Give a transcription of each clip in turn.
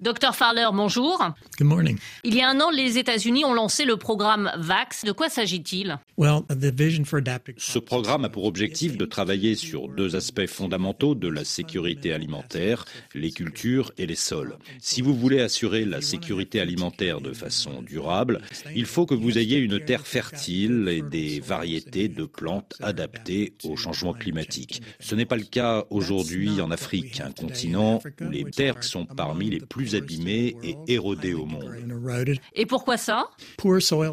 Docteur Farler, bonjour. Good morning. Il y a un an, les États-Unis ont lancé le programme VAX. De quoi s'agit-il? Well, the vision for adaptive Ce programme a pour objectif de travailler sur deux aspects fondamentaux de la sécurité alimentaire, les cultures et les sols. Si vous voulez assurer la sécurité alimentaire de façon durable, il faut que vous ayez une terre fertile et des variétés de plantes adaptées au changement climatique. Ce n'est pas le cas aujourd'hui en Afrique, un continent où les terres sont parmi les plus abîmées et érodées au monde. Et pourquoi ça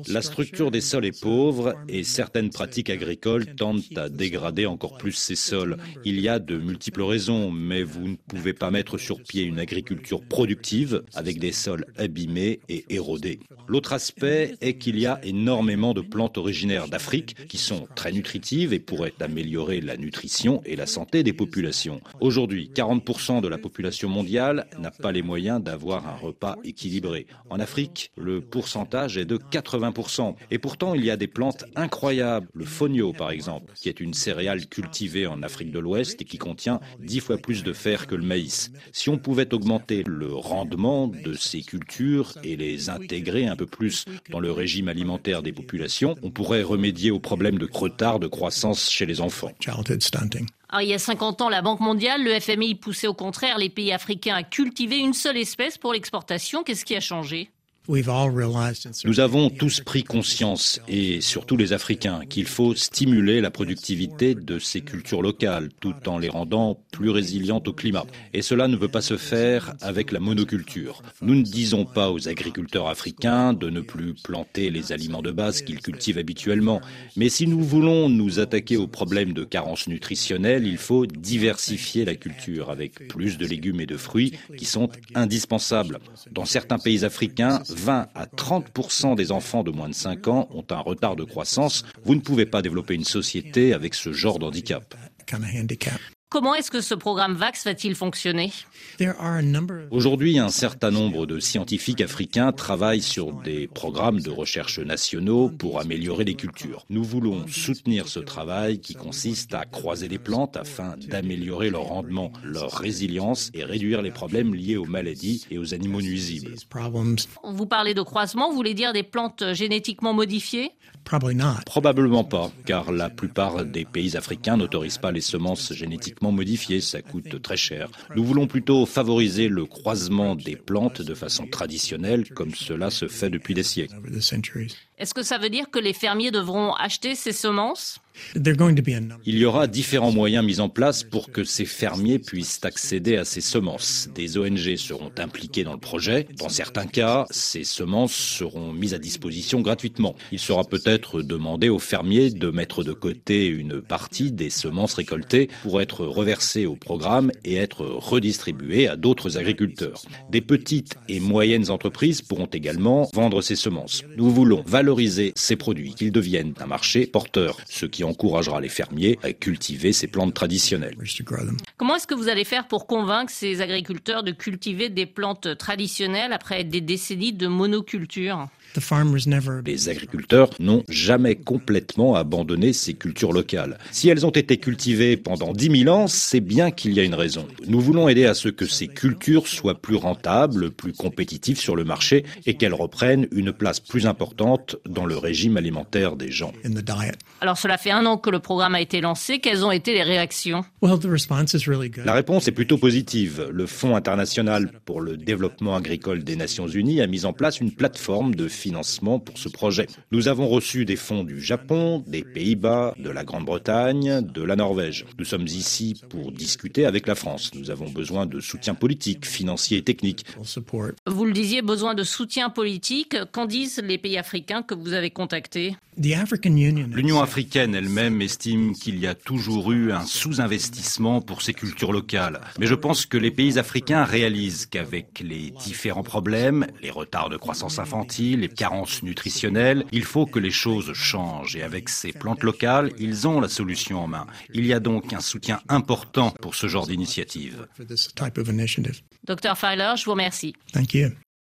La structure des sols est pauvre et certaines pratiques agricoles tendent à dégrader encore plus ces sols. Il y a de multiples raisons, mais vous ne pouvez pas mettre sur pied une agriculture productive avec des sols abîmés et érodés. L'autre aspect est qu'il y a énormément de plantes originaires d'Afrique qui sont très nutritives et pourraient améliorer la nutrition et la santé des populations. Aujourd'hui, 40% de la population mondiale n'a pas les moyens d'avoir un repas équilibré. En Afrique, le pourcentage est de 80%. Et pourtant, il y a des plantes incroyables. Le fonio, par exemple, qui est une céréale cultivée en Afrique de l'Ouest et qui contient 10 fois plus de fer que le maïs. Si on pouvait augmenter le rendement de ces cultures et les intégrer un peu plus dans le régime alimentaire des populations, on pourrait remédier au problème de retard de croissance chez les enfants. Il y a 50 ans, la Banque mondiale, le FMI poussait au contraire les pays africains à cultiver une seule espèce pour l'exportation. Qu'est-ce qui a changé? We've all realized in certain Nous avons tous pris conscience, et surtout les Africains, qu'il faut stimuler la productivité de ces cultures locales tout en les rendant plus résilientes au climat. Et cela ne peut pas se faire avec la monoculture. Nous ne disons pas aux agriculteurs africains de ne plus planter les aliments de base qu'ils cultivent habituellement. Mais si nous voulons nous attaquer au problème de carence nutritionnelle, il faut diversifier la culture avec plus de légumes et de fruits qui sont indispensables. Dans certains pays africains, 20 à 30% des enfants de moins de 5 ans ont un retard de croissance. Vous ne pouvez pas développer une société avec ce genre d'handicap. Comment est-ce que ce programme VAX va-t-il fonctionner? Aujourd'hui, un certain nombre de scientifiques africains travaillent sur des programmes de recherche nationaux pour améliorer les cultures. Nous voulons soutenir ce travail qui consiste à croiser les plantes afin d'améliorer leur rendement, leur résilience et réduire les problèmes liés aux maladies et aux animaux nuisibles. Vous parlez de croisement, vous voulez dire des plantes génétiquement modifiées? Probablement pas, car la plupart des pays africains n'autorisent pas les semences génétiquement modifiées, ça coûte très cher. Nous voulons plutôt favoriser le croisement des plantes de façon traditionnelle, comme cela se fait depuis des siècles. Est-ce que ça veut dire que les fermiers devront acheter ces semences? Il y aura différents moyens mis en place pour que ces fermiers puissent accéder à ces semences. Des ONG seront impliquées dans le projet. Dans certains cas, ces semences seront mises à disposition gratuitement. Il sera peut-être demandé aux fermiers de mettre de côté une partie des semences récoltées pour être reversées au programme et être redistribuées à d'autres agriculteurs. Des petites et moyennes entreprises pourront également vendre ces semences. Nous voulons valoriser ces produits, qu'ils deviennent un marché porteur, ce qui encouragera les fermiers à cultiver ces plantes traditionnelles. Comment est-ce que vous allez faire pour convaincre ces agriculteurs de cultiver des plantes traditionnelles après des décennies de monoculture? Les agriculteurs n'ont jamais complètement abandonné ces cultures locales. Si elles ont été cultivées pendant 10 000 ans, c'est bien qu'il y a une raison. Nous voulons aider à ce que ces cultures soient plus rentables, plus compétitives sur le marché et qu'elles reprennent une place plus importante dans le régime alimentaire des gens. in the diet. Alors cela fait un an que le programme a été lancé. Quelles ont été les réactions? La réponse est plutôt positive. Le Fonds international pour le développement agricole des Nations Unies a mis en place une plateforme de financement pour ce projet. Nous avons reçu des fonds du Japon, des Pays-Bas, de la Grande-Bretagne, de la Norvège. Nous sommes ici pour discuter avec la France. Nous avons besoin de soutien politique, financier et technique. Vous le disiez, besoin de soutien politique. Qu'en disent les pays africains que vous avez contactés? The African Union. L'Union africaine elle-même estime qu'il y a toujours eu un sous-investissement pour ces cultures locales. Mais je pense que les pays africains réalisent qu'avec les différents problèmes, les retards de croissance infantile, les carences nutritionnelles, il faut que les choses changent. Et avec ces plantes locales, ils ont la solution en main. Il y a donc un soutien important pour ce genre d'initiative. Docteur Feiler, je vous remercie. Thank you.